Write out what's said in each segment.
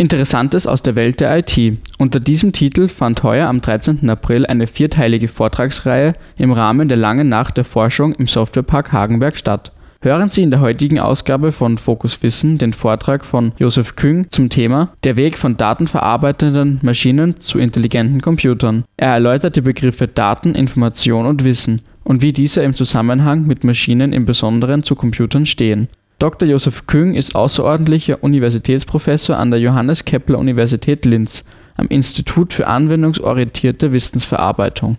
Interessantes aus der Welt der IT. Unter diesem Titel fand heuer am 13. April eine vierteilige Vortragsreihe im Rahmen der Langen Nacht der Forschung im Softwarepark Hagenberg statt. Hören Sie in der heutigen Ausgabe von Fokus Wissen den Vortrag von Josef Küng zum Thema Der Weg von datenverarbeitenden Maschinen zu intelligenten Computern. Er erläutert die Begriffe Daten, Information und Wissen und wie diese im Zusammenhang mit Maschinen im Besonderen zu Computern stehen. Dr. Josef Küng ist außerordentlicher Universitätsprofessor an der Johannes Kepler Universität Linz am Institut für anwendungsorientierte Wissensverarbeitung.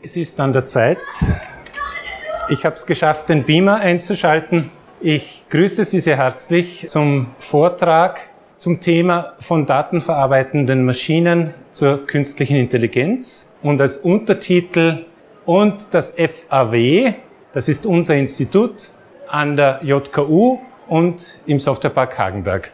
Es ist an der Zeit. Ich habe es geschafft, den Beamer einzuschalten. Ich grüße Sie sehr herzlich zum Vortrag zum Thema von datenverarbeitenden Maschinen zur künstlichen Intelligenz und als Untertitel und das FAW, das ist unser Institut an der JKU und im Softwarepark Hagenberg.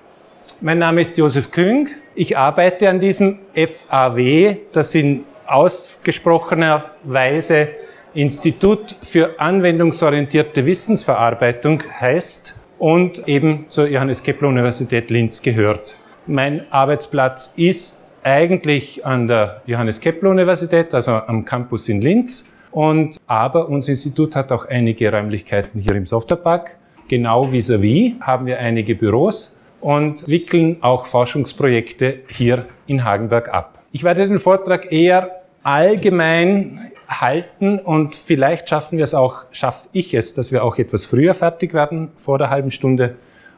Mein Name ist Josef Küng. Ich arbeite an diesem FAW, das in ausgesprochener Weise Institut für anwendungsorientierte Wissensverarbeitung heißt und eben zur Johannes Kepler Universität Linz gehört. Mein Arbeitsplatz ist eigentlich an der Johannes Kepler Universität, also am Campus in Linz. Und, aber unser Institut hat auch einige Räumlichkeiten hier im Softwarepark. Genau vis-à-vis -vis haben wir einige Büros und wickeln auch Forschungsprojekte hier in Hagenberg ab. Ich werde den Vortrag eher allgemein halten und vielleicht schaffen wir es auch, schaffe ich es, dass wir auch etwas früher fertig werden vor der halben Stunde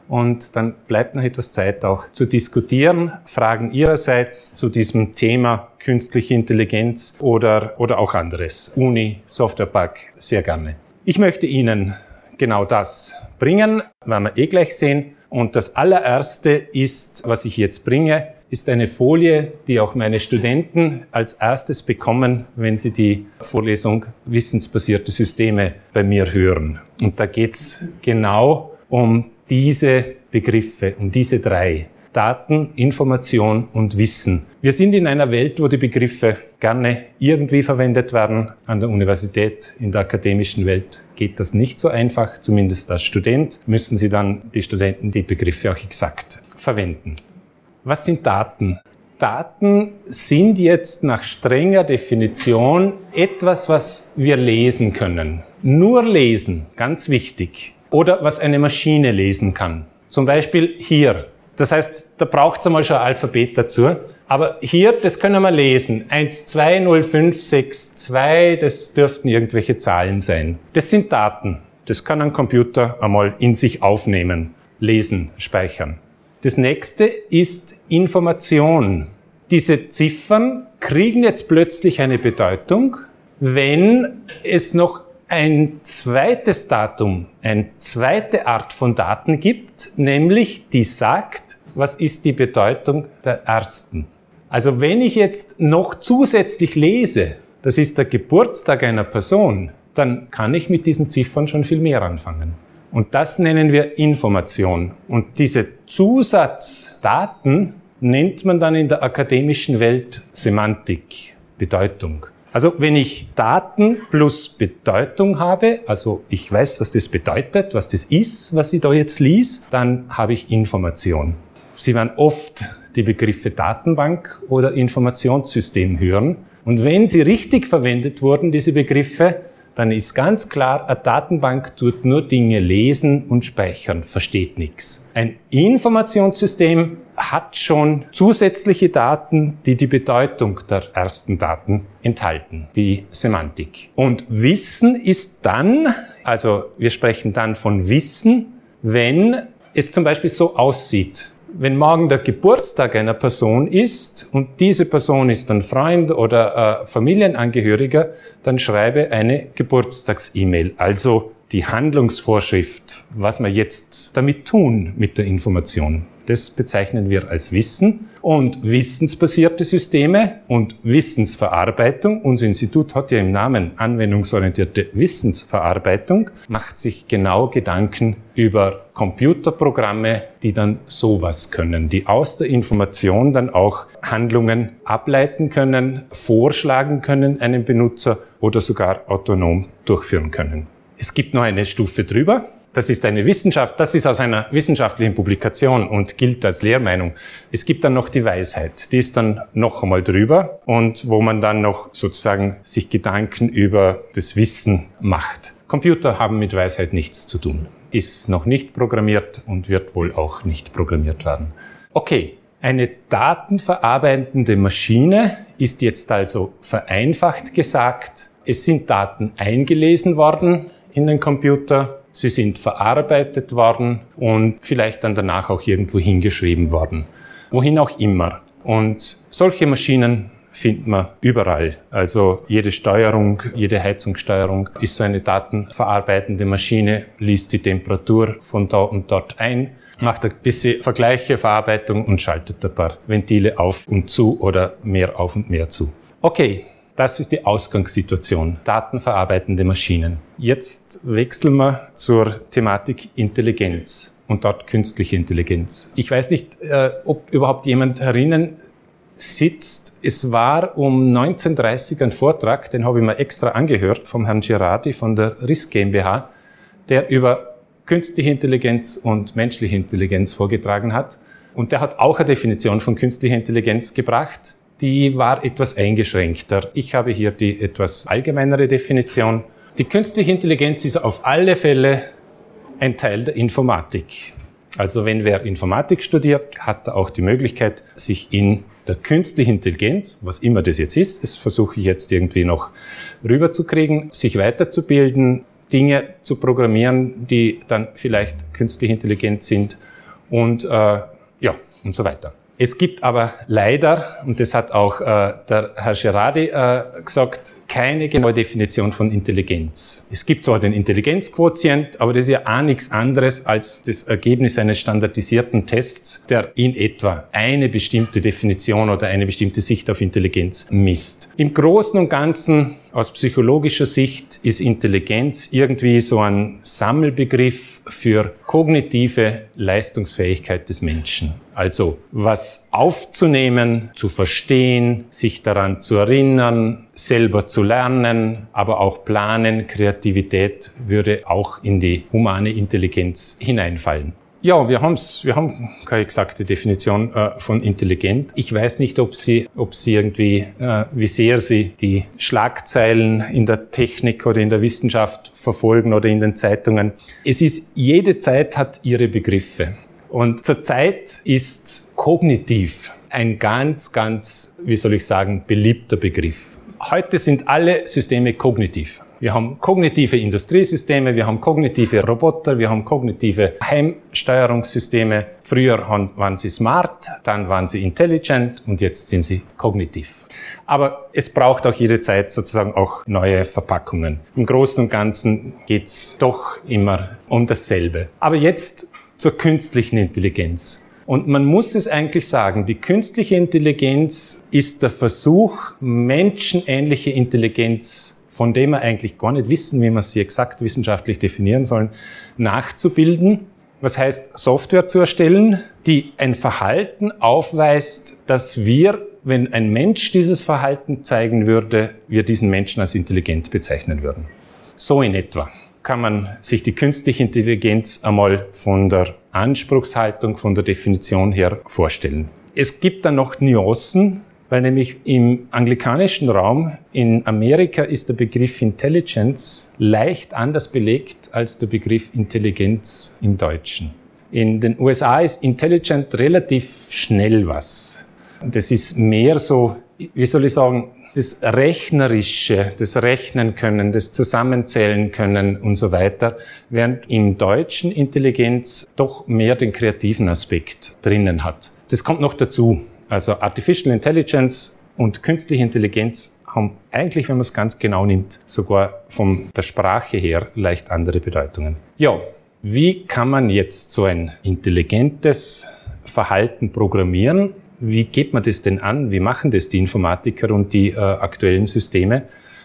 und dann bleibt noch etwas Zeit auch zu diskutieren, Fragen Ihrerseits zu diesem Thema künstliche Intelligenz oder, oder auch anderes. Uni, Softwarepark, sehr gerne. Ich möchte Ihnen genau das bringen, werden wir eh gleich sehen. Und das allererste ist, was ich jetzt bringe, ist eine Folie, die auch meine Studenten als erstes bekommen, wenn sie die Vorlesung Wissensbasierte Systeme bei mir hören. Und da geht's genau um diese Begriffe, um diese drei. Daten, Information und Wissen. Wir sind in einer Welt, wo die Begriffe gerne irgendwie verwendet werden. An der Universität, in der akademischen Welt geht das nicht so einfach. Zumindest als Student müssen Sie dann, die Studenten, die Begriffe auch exakt verwenden. Was sind Daten? Daten sind jetzt nach strenger Definition etwas, was wir lesen können. Nur lesen, ganz wichtig oder was eine Maschine lesen kann. Zum Beispiel hier. Das heißt, da braucht es einmal schon ein Alphabet dazu. Aber hier, das können wir lesen. 1, 2, 0, 5, 6, 2, das dürften irgendwelche Zahlen sein. Das sind Daten. Das kann ein Computer einmal in sich aufnehmen, lesen, speichern. Das nächste ist Information. Diese Ziffern kriegen jetzt plötzlich eine Bedeutung, wenn es noch ein zweites Datum, eine zweite Art von Daten gibt, nämlich die sagt, was ist die Bedeutung der ersten. Also wenn ich jetzt noch zusätzlich lese, das ist der Geburtstag einer Person, dann kann ich mit diesen Ziffern schon viel mehr anfangen. Und das nennen wir Information. Und diese Zusatzdaten nennt man dann in der akademischen Welt Semantik, Bedeutung. Also wenn ich Daten plus Bedeutung habe, also ich weiß, was das bedeutet, was das ist, was ich da jetzt lies, dann habe ich Information. Sie werden oft die Begriffe Datenbank oder Informationssystem hören. Und wenn sie richtig verwendet wurden, diese Begriffe, dann ist ganz klar, eine Datenbank tut nur Dinge lesen und speichern, versteht nichts. Ein Informationssystem hat schon zusätzliche Daten, die die Bedeutung der ersten Daten enthalten, die Semantik. Und Wissen ist dann, also wir sprechen dann von Wissen, wenn es zum Beispiel so aussieht, wenn morgen der Geburtstag einer Person ist und diese Person ist ein Freund oder äh, Familienangehöriger, dann schreibe eine Geburtstags-E-Mail, also die Handlungsvorschrift, was wir jetzt damit tun mit der Information. Das bezeichnen wir als Wissen. Und wissensbasierte Systeme und Wissensverarbeitung, unser Institut hat ja im Namen anwendungsorientierte Wissensverarbeitung, macht sich genau Gedanken über Computerprogramme, die dann sowas können, die aus der Information dann auch Handlungen ableiten können, vorschlagen können einem Benutzer oder sogar autonom durchführen können. Es gibt noch eine Stufe drüber, das ist eine Wissenschaft, das ist aus einer wissenschaftlichen Publikation und gilt als Lehrmeinung. Es gibt dann noch die Weisheit, die ist dann noch einmal drüber und wo man dann noch sozusagen sich Gedanken über das Wissen macht. Computer haben mit Weisheit nichts zu tun, ist noch nicht programmiert und wird wohl auch nicht programmiert werden. Okay, eine datenverarbeitende Maschine ist jetzt also vereinfacht gesagt, es sind Daten eingelesen worden in den Computer, sie sind verarbeitet worden und vielleicht dann danach auch irgendwo hingeschrieben worden. Wohin auch immer. Und solche Maschinen findet man überall. Also jede Steuerung, jede Heizungssteuerung ist so eine datenverarbeitende Maschine, liest die Temperatur von da und dort ein, macht ein bisschen Vergleiche, Verarbeitung und schaltet ein paar Ventile auf und zu oder mehr auf und mehr zu. Okay, das ist die Ausgangssituation, datenverarbeitende Maschinen. Jetzt wechseln wir zur Thematik Intelligenz und dort künstliche Intelligenz. Ich weiß nicht, äh, ob überhaupt jemand herinnen sitzt. Es war um 19.30 ein Vortrag, den habe ich mir extra angehört vom Herrn Girardi von der RIS GmbH, der über künstliche Intelligenz und menschliche Intelligenz vorgetragen hat. Und der hat auch eine Definition von künstlicher Intelligenz gebracht, die war etwas eingeschränkter. Ich habe hier die etwas allgemeinere Definition. Die künstliche Intelligenz ist auf alle Fälle ein Teil der Informatik. Also wenn wer Informatik studiert, hat er auch die Möglichkeit, sich in der künstlichen Intelligenz, was immer das jetzt ist, das versuche ich jetzt irgendwie noch rüberzukriegen, sich weiterzubilden, Dinge zu programmieren, die dann vielleicht künstlich intelligent sind und äh, ja und so weiter. Es gibt aber leider, und das hat auch äh, der Herr Gerardi äh, gesagt, keine genaue Definition von Intelligenz. Es gibt zwar den Intelligenzquotient, aber das ist ja auch nichts anderes als das Ergebnis eines standardisierten Tests, der in etwa eine bestimmte Definition oder eine bestimmte Sicht auf Intelligenz misst. Im Großen und Ganzen aus psychologischer Sicht ist Intelligenz irgendwie so ein Sammelbegriff für kognitive Leistungsfähigkeit des Menschen. Also was aufzunehmen, zu verstehen, sich daran zu erinnern, selber zu lernen, aber auch planen, Kreativität würde auch in die humane Intelligenz hineinfallen. Ja, wir, haben's, wir haben keine exakte Definition äh, von intelligent. Ich weiß nicht, ob Sie, ob Sie irgendwie, äh, wie sehr Sie die Schlagzeilen in der Technik oder in der Wissenschaft verfolgen oder in den Zeitungen. Es ist, jede Zeit hat ihre Begriffe. Und zurzeit ist kognitiv ein ganz, ganz, wie soll ich sagen, beliebter Begriff. Heute sind alle Systeme kognitiv. Wir haben kognitive Industriesysteme, wir haben kognitive Roboter, wir haben kognitive Heimsteuerungssysteme. Früher waren sie smart, dann waren sie intelligent und jetzt sind sie kognitiv. Aber es braucht auch jede Zeit sozusagen auch neue Verpackungen. Im Großen und Ganzen geht's doch immer um dasselbe. Aber jetzt zur künstlichen Intelligenz. Und man muss es eigentlich sagen, die künstliche Intelligenz ist der Versuch, menschenähnliche Intelligenz von dem wir eigentlich gar nicht wissen, wie wir sie exakt wissenschaftlich definieren sollen, nachzubilden. Was heißt, Software zu erstellen, die ein Verhalten aufweist, dass wir, wenn ein Mensch dieses Verhalten zeigen würde, wir diesen Menschen als intelligent bezeichnen würden. So in etwa kann man sich die künstliche Intelligenz einmal von der Anspruchshaltung, von der Definition her vorstellen. Es gibt dann noch Nuancen, weil nämlich im anglikanischen Raum in Amerika ist der Begriff Intelligence leicht anders belegt als der Begriff Intelligenz im Deutschen. In den USA ist Intelligent relativ schnell was. Das ist mehr so, wie soll ich sagen, das Rechnerische, das Rechnen können, das Zusammenzählen können und so weiter, während im Deutschen Intelligenz doch mehr den kreativen Aspekt drinnen hat. Das kommt noch dazu. Also Artificial Intelligence und künstliche Intelligenz haben eigentlich, wenn man es ganz genau nimmt, sogar von der Sprache her leicht andere Bedeutungen. Ja, wie kann man jetzt so ein intelligentes Verhalten programmieren. Wie geht man das denn an? Wie machen das die Informatiker und die äh, aktuellen Systeme?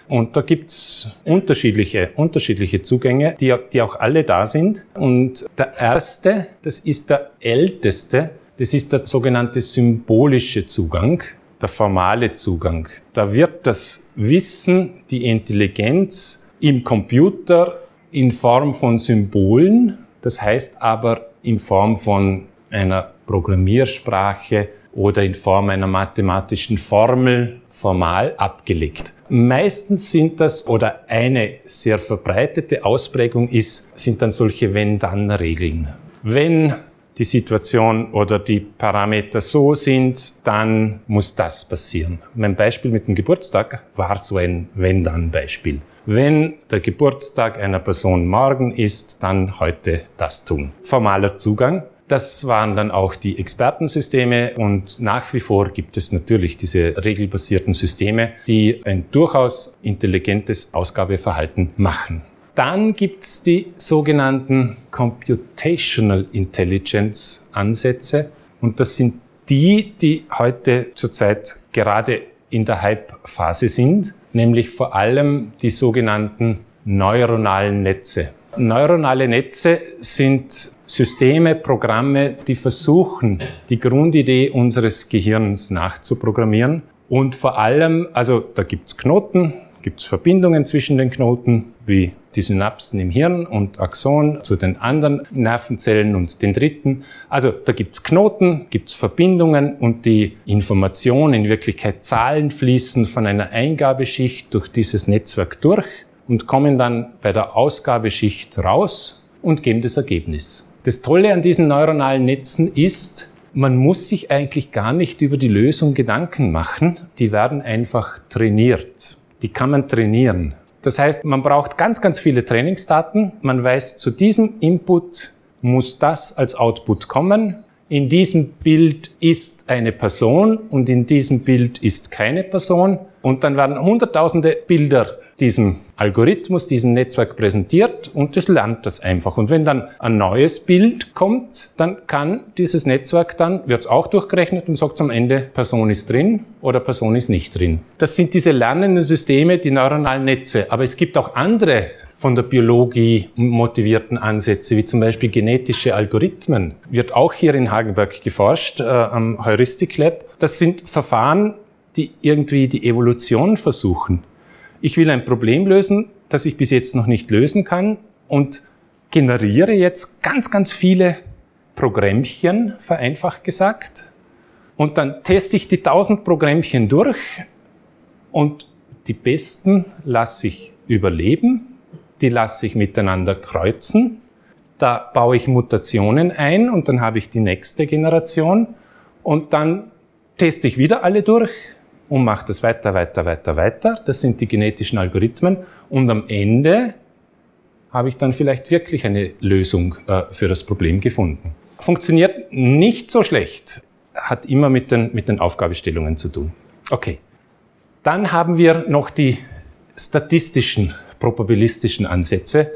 Und da gibt's unterschiedliche, unterschiedliche Zugänge, die, die auch alle da sind. Und der erste, das ist der älteste, das ist der sogenannte symbolische Zugang, der formale Zugang. Da wird das Wissen, die Intelligenz im Computer in Form von Symbolen, das heißt aber in Form von einer Programmiersprache oder in Form einer mathematischen Formel formal abgelegt. Meistens sind das, oder eine sehr verbreitete Ausprägung ist, sind dann solche Wenn-Dann-Regeln. Wenn die Situation oder die Parameter so sind, dann muss das passieren. Mein Beispiel mit dem Geburtstag war so ein Wenn-Dann-Beispiel. Wenn der Geburtstag einer Person morgen ist, dann heute das tun. Formaler Zugang. Das waren dann auch die Expertensysteme und nach wie vor gibt es natürlich diese regelbasierten Systeme, die ein durchaus intelligentes Ausgabeverhalten machen. Dann gibt's die sogenannten Computational Intelligence Ansätze und das sind die, die heute zurzeit gerade in der Hype-Phase sind nämlich vor allem die sogenannten neuronalen Netze. Neuronale Netze sind Systeme, Programme, die versuchen, die Grundidee unseres Gehirns nachzuprogrammieren. Und vor allem, also da gibt's Knoten, gibt's Verbindungen zwischen den Knoten, wie die Synapsen im Hirn und Axon zu den anderen Nervenzellen und den dritten. Also da gibt's Knoten, gibt's Verbindungen und die Information, in Wirklichkeit Zahlen fließen von einer Eingabeschicht durch dieses Netzwerk durch und kommen dann bei der Ausgabeschicht raus und geben das Ergebnis. Das Tolle an diesen neuronalen Netzen ist, man muss sich eigentlich gar nicht über die Lösung Gedanken machen, die werden einfach trainiert. Die kann man trainieren. Das heißt, man braucht ganz, ganz viele Trainingsdaten. Man weiß, zu diesem Input muss das als Output kommen. In diesem Bild ist eine Person und in diesem Bild ist keine Person. Und dann werden hunderttausende Bilder diesem Algorithmus, diesem Netzwerk präsentiert und das lernt das einfach. Und wenn dann ein neues Bild kommt, dann kann dieses Netzwerk dann, wird es auch durchgerechnet und sagt am Ende, Person ist drin oder Person ist nicht drin. Das sind diese lernenden Systeme, die neuronalen Netze. Aber es gibt auch andere von der Biologie motivierten Ansätze, wie zum Beispiel genetische Algorithmen. Wird auch hier in Hagenberg geforscht, äh, am Heuristic Lab. Das sind Verfahren, die irgendwie die Evolution versuchen. Ich will ein Problem lösen, das ich bis jetzt noch nicht lösen kann und generiere jetzt ganz, ganz viele Programmchen, vereinfacht gesagt. Und dann teste ich die tausend Programmchen durch und die besten lasse ich überleben, die lasse ich miteinander kreuzen, da baue ich Mutationen ein und dann habe ich die nächste Generation. Und dann teste ich wieder alle durch, und macht es weiter, weiter, weiter, weiter. Das sind die genetischen Algorithmen. Und am Ende habe ich dann vielleicht wirklich eine Lösung äh, für das Problem gefunden. Funktioniert nicht so schlecht, hat immer mit den, mit den Aufgabestellungen zu tun. Okay. Dann haben wir noch die statistischen, probabilistischen Ansätze.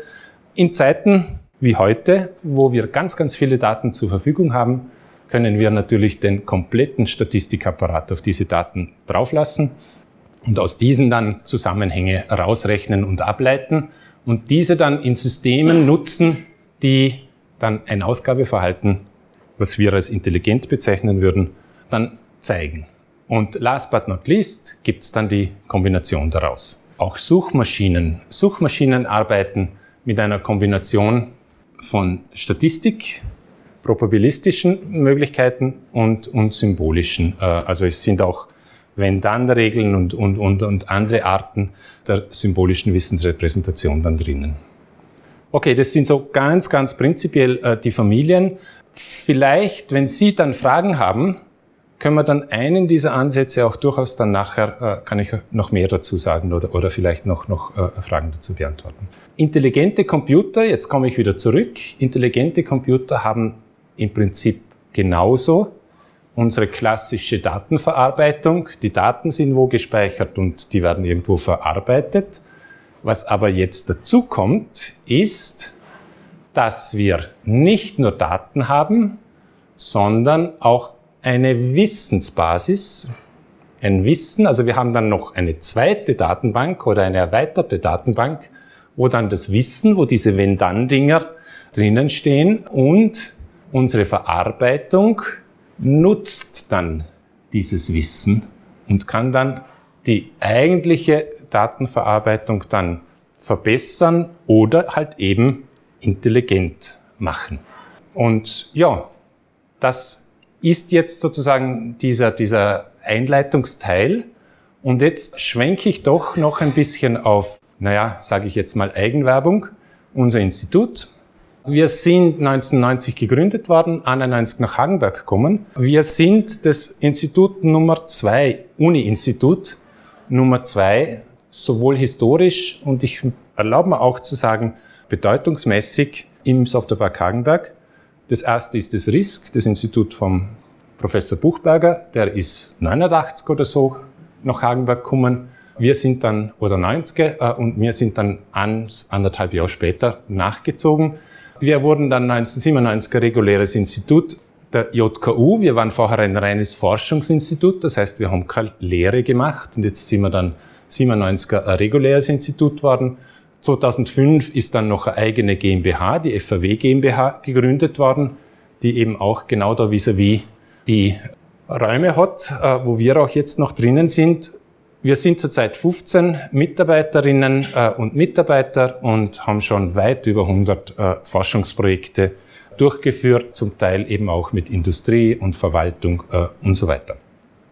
In Zeiten wie heute, wo wir ganz, ganz viele Daten zur Verfügung haben, können wir natürlich den kompletten Statistikapparat auf diese Daten drauflassen und aus diesen dann Zusammenhänge rausrechnen und ableiten und diese dann in Systemen nutzen, die dann ein Ausgabeverhalten, was wir als intelligent bezeichnen würden, dann zeigen. Und last but not least gibt es dann die Kombination daraus. Auch Suchmaschinen. Suchmaschinen arbeiten mit einer Kombination von Statistik, probabilistischen Möglichkeiten und, und symbolischen. Äh, also es sind auch Wenn-Dann-Regeln und, und, und, und andere Arten der symbolischen Wissensrepräsentation dann drinnen. Okay, das sind so ganz, ganz prinzipiell äh, die Familien. Vielleicht, wenn Sie dann Fragen haben, können wir dann einen dieser Ansätze auch durchaus dann nachher, äh, kann ich noch mehr dazu sagen oder, oder vielleicht noch, noch Fragen dazu beantworten. Intelligente Computer, jetzt komme ich wieder zurück, intelligente Computer haben im Prinzip genauso. Unsere klassische Datenverarbeitung, die Daten sind wo gespeichert und die werden irgendwo verarbeitet. Was aber jetzt dazu kommt, ist, dass wir nicht nur Daten haben, sondern auch eine Wissensbasis, ein Wissen, also wir haben dann noch eine zweite Datenbank oder eine erweiterte Datenbank, wo dann das Wissen, wo diese Wenn-Dann-Dinger drinnen stehen und unsere Verarbeitung nutzt dann dieses Wissen und kann dann die eigentliche Datenverarbeitung dann verbessern oder halt eben intelligent machen. Und ja, das ist jetzt sozusagen dieser, dieser Einleitungsteil. Und jetzt schwenke ich doch noch ein bisschen auf, naja, sage ich jetzt mal Eigenwerbung, unser Institut. Wir sind 1990 gegründet worden, 91 nach Hagenberg gekommen. Wir sind das Institut Nummer zwei, Uni-Institut Nummer zwei, sowohl historisch und ich erlaube mir auch zu sagen, bedeutungsmäßig im Softwarepark Hagenberg. Das erste ist das RISC, das Institut vom Professor Buchberger, der ist 89 oder so nach Hagenberg gekommen. Wir sind dann, oder 90 äh, und wir sind dann an, anderthalb Jahre später nachgezogen. Wir wurden dann 1997 ein reguläres Institut der JKU. Wir waren vorher ein reines Forschungsinstitut, das heißt, wir haben keine Lehre gemacht und jetzt sind wir dann 97 ein reguläres Institut worden. 2005 ist dann noch eine eigene GmbH, die FAW GmbH, gegründet worden, die eben auch genau da vis-à-vis -vis die Räume hat, äh, wo wir auch jetzt noch drinnen sind. Wir sind zurzeit 15 Mitarbeiterinnen äh, und Mitarbeiter und haben schon weit über 100 äh, Forschungsprojekte durchgeführt, zum Teil eben auch mit Industrie und Verwaltung und so weiter.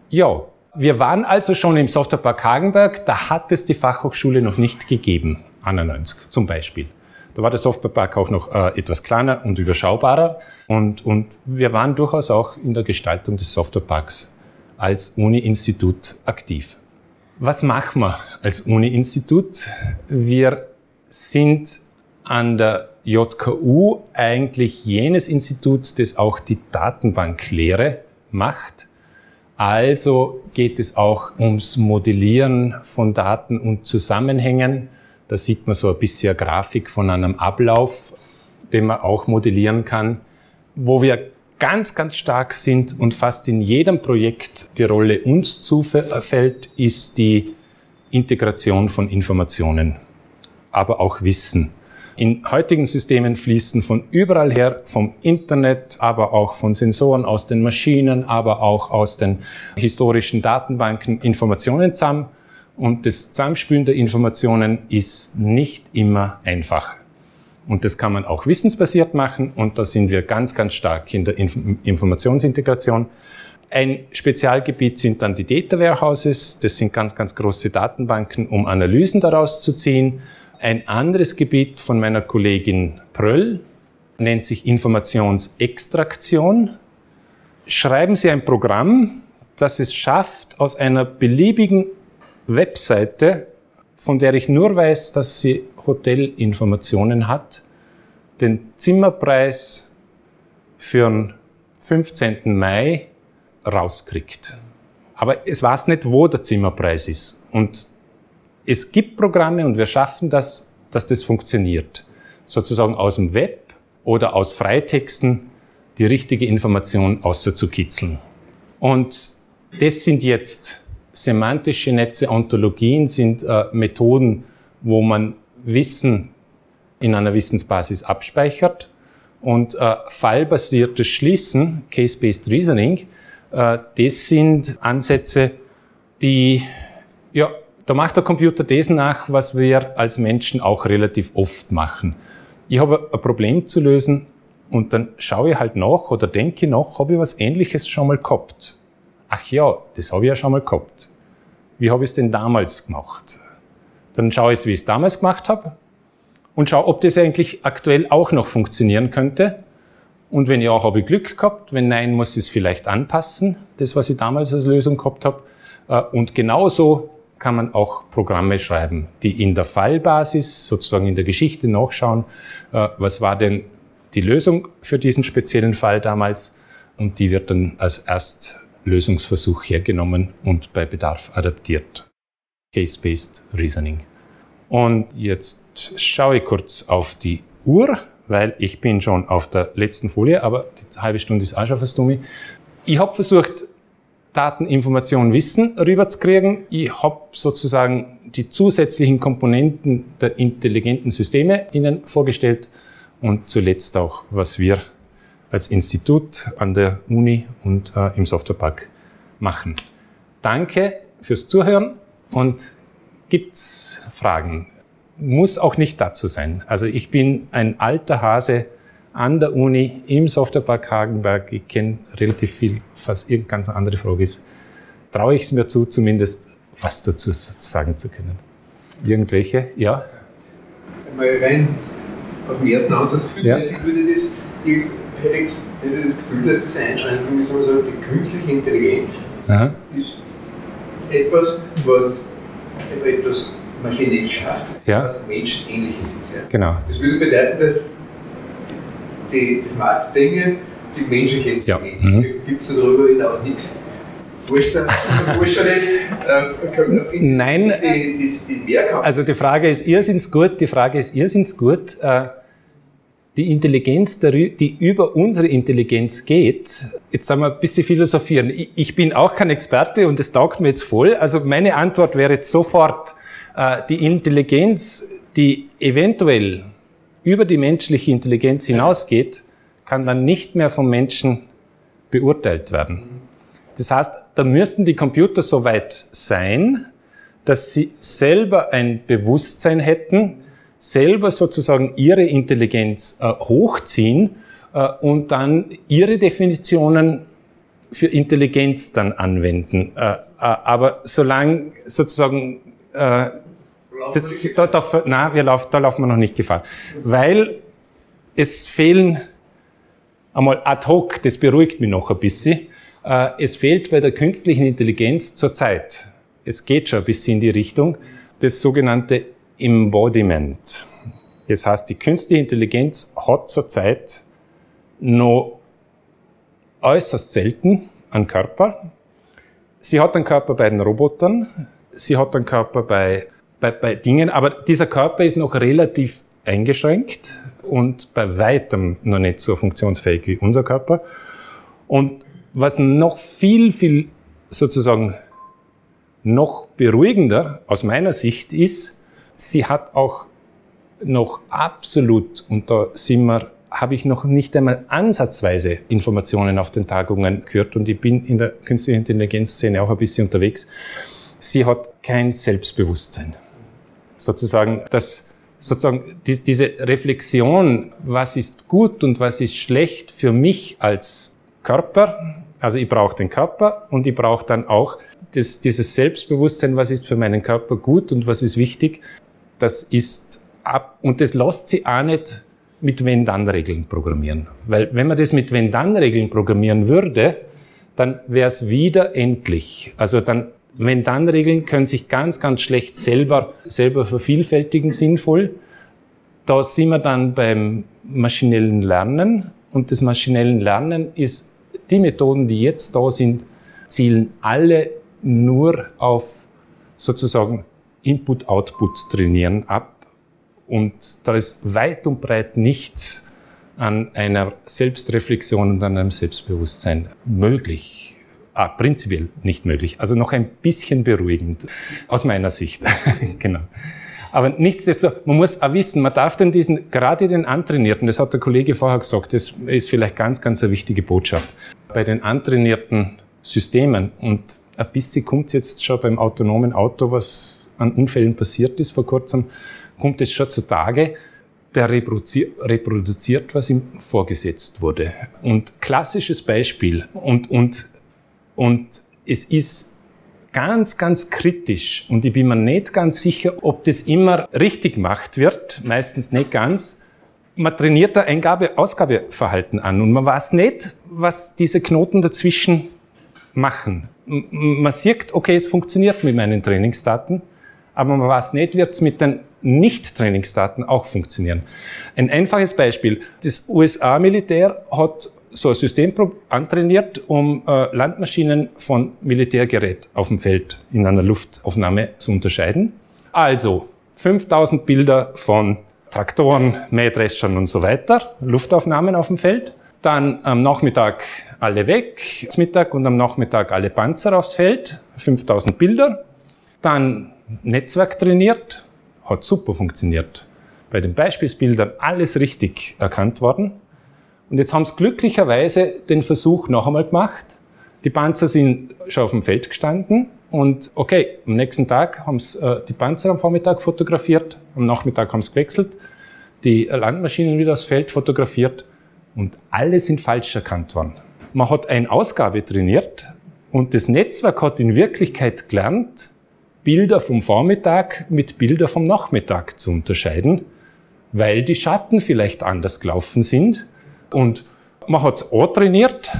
Ja, wir waren also schon im Softwarepark Hagenberg, da hat es die Fachhochschule noch nicht gegeben, 91 zum Beispiel. Da war der Softwarepark auch noch äh, etwas kleiner und überschaubarer. Und, und wir waren durchaus auch in der Gestaltung des Softwareparks als Uni-Institut aktiv. Was machen wir als Uni-Institut? Wir sind an der JKU eigentlich jenes Institut, das auch die Datenbanklehre macht. Also geht es auch ums Modellieren von Daten und Zusammenhängen. Da sieht man so ein bisschen eine Grafik von einem Ablauf, den man auch modellieren kann, wo wir ganz, ganz stark sind und fast in jedem Projekt die Rolle uns zufällt, ist die Integration von Informationen, aber auch Wissen. In heutigen Systemen fließen von überall her, vom Internet, aber auch von Sensoren aus den Maschinen, aber auch aus den historischen Datenbanken Informationen zusammen. Und das Zusammenspülen der Informationen ist nicht immer einfach. Und das kann man auch wissensbasiert machen und da sind wir ganz, ganz stark in der Inf Informationsintegration. Ein Spezialgebiet sind dann die Data Warehouses. Das sind ganz, ganz große Datenbanken, um Analysen daraus zu ziehen. Ein anderes Gebiet von meiner Kollegin Pröll nennt sich Informationsextraktion. Schreiben Sie ein Programm, das es schafft, aus einer beliebigen Webseite, von der ich nur weiß, dass sie Hotelinformationen hat, den Zimmerpreis für den 15. Mai rauskriegt. Aber es weiß nicht, wo der Zimmerpreis ist. Und es gibt Programme und wir schaffen das, dass das funktioniert. Sozusagen aus dem Web oder aus Freitexten die richtige Information auszukitzeln. Und das sind jetzt semantische Netze, Ontologien sind äh, Methoden, wo man Wissen in einer Wissensbasis abspeichert. Und äh, fallbasiertes Schließen, Case-Based Reasoning, äh, das sind Ansätze, die, ja, da macht der Computer das nach, was wir als Menschen auch relativ oft machen. Ich habe ein Problem zu lösen und dann schaue ich halt nach oder denke nach, habe ich was Ähnliches schon mal gehabt? Ach ja, das habe ich ja schon mal gehabt. Wie habe ich es denn damals gemacht? Dann schaue ich, wie ich es damals gemacht habe und schaue, ob das eigentlich aktuell auch noch funktionieren könnte. Und wenn ja, habe ich Glück gehabt. Wenn nein, muss ich es vielleicht anpassen, das, was ich damals als Lösung gehabt habe. Äh, und genauso kann man auch Programme schreiben, die in der Fallbasis, sozusagen in der Geschichte nachschauen, äh, was war denn die Lösung für diesen speziellen Fall damals. Und die wird dann als erst Lösungsversuch hergenommen und bei Bedarf adaptiert. Case-Based Reasoning. Und jetzt schaue ich kurz auf die Uhr, weil ich bin schon auf der letzten Folie, aber die halbe Stunde ist auch schon fast um. Ich habe versucht, Daten, Informationen, Wissen rüberzukriegen. Ich habe sozusagen die zusätzlichen Komponenten der intelligenten Systeme Ihnen vorgestellt und zuletzt auch, was wir als Institut an der Uni und äh, im Softwarepark machen. Danke fürs Zuhören und gibt's Fragen? Muss auch nicht dazu sein. Also ich bin ein alter Hase an der Uni im Softwarepark Hagenberg. Ich kenne relativ viel, falls irgendeine ganz andere Frage ist. Traue ich es mir zu, zumindest was dazu sagen zu können. Irgendwelche? Ja? Mal rein auf den ersten Ansatz ja. würde das, ich hätte, hätte das Gefühl, dass das Einschränkung ist, also die künstliche Intelligenz Aha. ist etwas, was etwas maschinell schafft, ja. was menschenähnliches ist. Ja. Genau. Das würde bedeuten, dass die, das meiste Dinge die menschliche ja. Intelligenz mhm. gibt es darüber hinaus nichts. Forscher, Forscher äh, Nein, die, die, die also die Frage ist irrsinns gut, die Frage ist irrsinns gut. Äh, die Intelligenz, die über unsere Intelligenz geht, jetzt sagen wir ein bisschen philosophieren. Ich bin auch kein Experte und das taugt mir jetzt voll. Also meine Antwort wäre jetzt sofort, äh, die Intelligenz, die eventuell über die menschliche Intelligenz hinausgeht, kann dann nicht mehr vom Menschen beurteilt werden. Das heißt, da müssten die Computer so weit sein, dass sie selber ein Bewusstsein hätten, selber sozusagen ihre Intelligenz äh, hochziehen äh, und dann ihre Definitionen für Intelligenz dann anwenden. Äh, äh aber solange sozusagen äh, das, da, da, nein, wir laufen, da laufen wir noch nicht Gefahr. Weil es fehlen einmal ad hoc, das beruhigt mich noch ein bisschen, äh, es fehlt bei der künstlichen Intelligenz zurzeit, es geht schon ein bisschen in die Richtung, das sogenannte Embodiment. Das heißt, die künstliche Intelligenz hat zurzeit noch äußerst selten einen Körper. Sie hat einen Körper bei den Robotern, sie hat einen Körper bei, bei, bei Dingen, aber dieser Körper ist noch relativ eingeschränkt und bei weitem noch nicht so funktionsfähig wie unser Körper. Und was noch viel, viel sozusagen noch beruhigender aus meiner Sicht ist, sie hat auch noch absolut, und da sind wir, habe ich noch nicht einmal ansatzweise Informationen auf den Tagungen gehört und ich bin in der künstlichen Intelligenzszene auch ein bisschen unterwegs. Sie hat kein Selbstbewusstsein. Sozusagen, das, sozusagen, die, diese Reflexion, was ist gut und was ist schlecht für mich als Körper, also ich brauche den Körper und ich brauche dann auch das, dieses Selbstbewusstsein, was ist für meinen Körper gut und was ist wichtig. Das ist ab, und das lässt sie auch nicht mit Wenn-Dann-Regeln programmieren. Weil wenn man das mit Wenn-Dann-Regeln programmieren würde, dann wäre es wieder endlich. Also dann, Wenn-Dann-Regeln können sich ganz, ganz schlecht selber, selber vervielfältigen sinnvoll. Da sind wir dann beim maschinellen Lernen. Und das maschinellen Lernen ist die Methoden, die jetzt da sind, zielen alle nur auf sozusagen Input-Output trainieren ab. Und da ist weit und breit nichts an einer Selbstreflexion und an einem Selbstbewusstsein möglich. Ah, prinzipiell nicht möglich. Also noch ein bisschen beruhigend aus meiner Sicht. genau. Aber nichtsdestotrotz, man muss auch wissen, man darf denn diesen, gerade den Antrainierten, das hat der Kollege vorher gesagt, das ist vielleicht ganz, ganz eine wichtige Botschaft. Bei den antrainierten Systemen und ein bisschen kommt es jetzt schon beim autonomen Auto, was an Unfällen passiert ist vor kurzem, kommt es schon zutage, der reproduziert, was ihm vorgesetzt wurde. Und klassisches Beispiel und, und, und es ist ganz, ganz kritisch und ich bin mir nicht ganz sicher, ob das immer richtig gemacht wird, meistens nicht ganz. Man trainiert da Eingabe-Ausgabeverhalten an und man weiß nicht, was diese Knoten dazwischen machen. Man sieht, okay, es funktioniert mit meinen Trainingsdaten, aber man weiß nicht, wird es mit den Nicht-Trainingsdaten auch funktionieren. Ein einfaches Beispiel. Das USA-Militär hat so ein System antrainiert, um äh, Landmaschinen von Militärgerät auf dem Feld in einer Luftaufnahme zu unterscheiden. Also 5000 Bilder von Traktoren, Mähdreschern und so weiter, Luftaufnahmen auf dem Feld. Dann am Nachmittag alle weg, Mittag und am Nachmittag alle Panzer aufs Feld, 5000 Bilder. Dann Netzwerk trainiert, hat super funktioniert. Bei den Beispielsbildern alles richtig erkannt worden. Und jetzt haben sie glücklicherweise den Versuch noch einmal gemacht. Die Panzer sind schon auf dem Feld gestanden und okay, am nächsten Tag haben sie äh, die Panzer am Vormittag fotografiert, am Nachmittag haben sie gewechselt, die Landmaschinen wieder aufs Feld fotografiert und alle sind falsch erkannt worden. Man hat eine Ausgabe trainiert und das Netzwerk hat in Wirklichkeit gelernt, Bilder vom Vormittag mit Bilder vom Nachmittag zu unterscheiden, weil die Schatten vielleicht anders gelaufen sind. Und man hat es auch trainiert,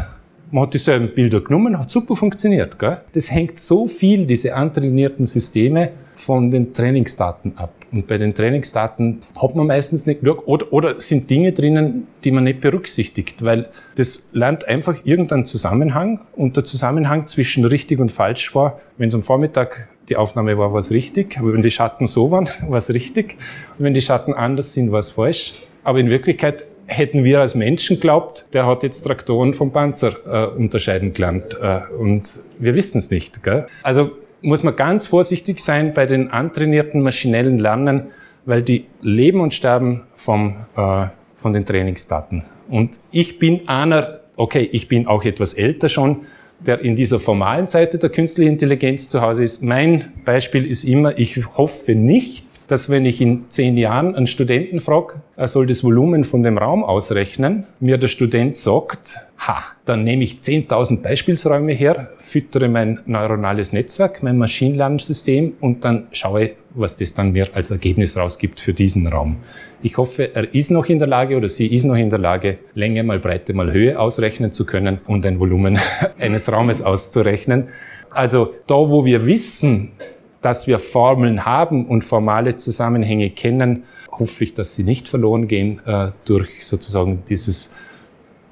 man hat dieselben Bilder genommen, hat super funktioniert. Gell? Das hängt so viel, diese antrainierten Systeme, von den Trainingsdaten ab. Und bei den Trainingsdaten hat man meistens nicht genug oder, oder sind Dinge drinnen, die man nicht berücksichtigt, weil das lernt einfach irgendeinen Zusammenhang und der Zusammenhang zwischen richtig und falsch war, wenn es am Vormittag die Aufnahme war, es richtig, aber wenn die Schatten so waren, war es richtig und wenn die Schatten anders sind, war es falsch. Aber in Wirklichkeit hätten wir als Menschen glaubt, der hat jetzt Traktoren vom Panzer äh, unterscheiden gelernt. Äh, und wir wissen es nicht. Gell? Also muss man ganz vorsichtig sein bei den antrainierten maschinellen Lernen, weil die leben und sterben vom, äh, von den Trainingsdaten. Und ich bin einer, okay, ich bin auch etwas älter schon, der in dieser formalen Seite der künstlichen Intelligenz zu Hause ist. Mein Beispiel ist immer, ich hoffe nicht, dass wenn ich in zehn Jahren einen Studenten frage, er soll das Volumen von dem Raum ausrechnen, mir der Student sagt, ha, dann nehme ich 10.000 Beispielsräume her, füttere mein neuronales Netzwerk, mein Maschinenlernsystem und dann schaue, was das dann mir als Ergebnis rausgibt für diesen Raum. Ich hoffe, er ist noch in der Lage oder sie ist noch in der Lage, Länge mal Breite mal Höhe ausrechnen zu können und ein Volumen eines Raumes auszurechnen. Also da, wo wir wissen, dass wir Formeln haben und formale Zusammenhänge kennen, hoffe ich, dass sie nicht verloren gehen äh, durch sozusagen dieses,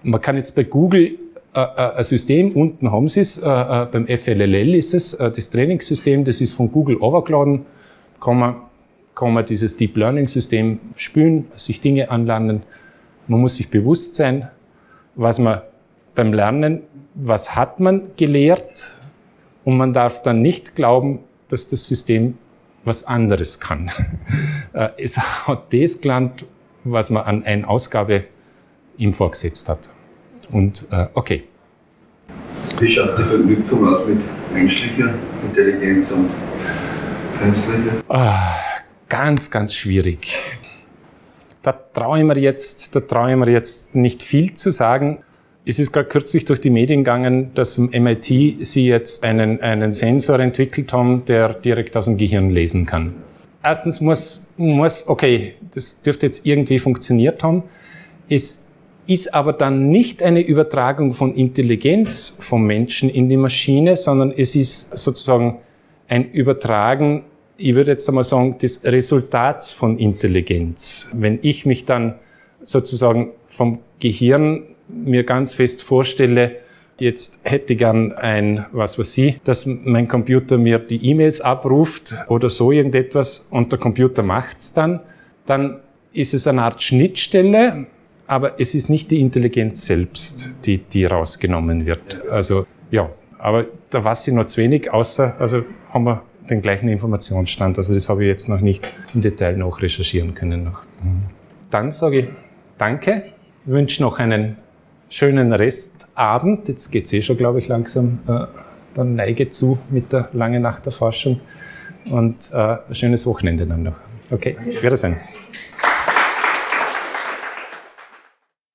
man kann jetzt bei Google äh, äh ein System, unten haben Sie es, äh, äh beim FLLL ist es, äh, das Trainingssystem, das ist von Google overgeladen, kann man, kann man dieses Deep Learning System spülen, sich Dinge anlernen. Man muss sich bewusst sein, was man beim Lernen, was hat man gelehrt und man darf dann nicht glauben, dass das System was anderes kann. Äh, es hat das gelernt, was man an eine Ausgabe ihm vorgesetzt hat. Und äh, okay. Wie schaut die Verknüpfung aus mit menschlicher Intelligenz und künstlicher? Ah, ganz, ganz schwierig. Da traue ich mir jetzt, da traue ich mir jetzt nicht viel zu sagen. Es ist gerade kürzlich durch die Medien gegangen, dass im MIT sie jetzt einen, einen Sensor entwickelt haben, der direkt aus dem Gehirn lesen kann. Erstens muss, muss, okay, das dürfte jetzt irgendwie funktioniert haben. Es ist aber dann nicht eine Übertragung von Intelligenz vom Menschen in die Maschine, sondern es ist sozusagen ein Übertragen, ich würde jetzt einmal sagen, des Resultats von Intelligenz. Wenn ich mich dann sozusagen vom Gehirn mir ganz fest vorstelle, jetzt hätte ich gern ein, was weiß ich, dass mein Computer mir die E-Mails abruft oder so irgendetwas und der Computer macht's dann, dann ist es eine Art Schnittstelle, aber es ist nicht die Intelligenz selbst, die, die rausgenommen wird. Also, ja, aber da weiß ich noch zu wenig, außer, also haben wir den gleichen Informationsstand. Also das habe ich jetzt noch nicht im Detail noch recherchieren können. Noch. Dann sage ich Danke, wünsche noch einen schönen Restabend. Jetzt geht es eh schon, glaube ich, langsam äh, der Neige zu mit der lange Nacht der Forschung. Und äh, ein schönes Wochenende dann noch. Okay, Wiedersehen.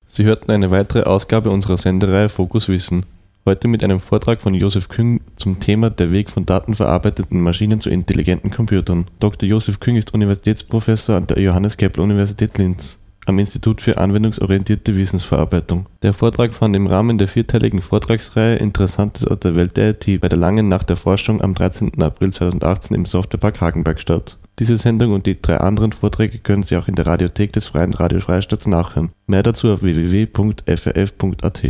Sie hörten eine weitere Ausgabe unserer Sendereihe Fokus Wissen. Heute mit einem Vortrag von Josef Küng zum Thema Der Weg von datenverarbeiteten Maschinen zu intelligenten Computern. Dr. Josef Küng ist Universitätsprofessor an der Johannes Kepler Universität Linz am Institut für anwendungsorientierte Wissensverarbeitung. Der Vortrag fand im Rahmen der vierteiligen Vortragsreihe Interessantes aus der Welt der IT bei der Langen Nacht der Forschung am 13. April 2018 im Softwarepark Hagenberg statt. Diese Sendung und die drei anderen Vorträge können Sie auch in der Radiothek des Freien Radio Freistaats nachhören. Mehr dazu auf www.frf.at.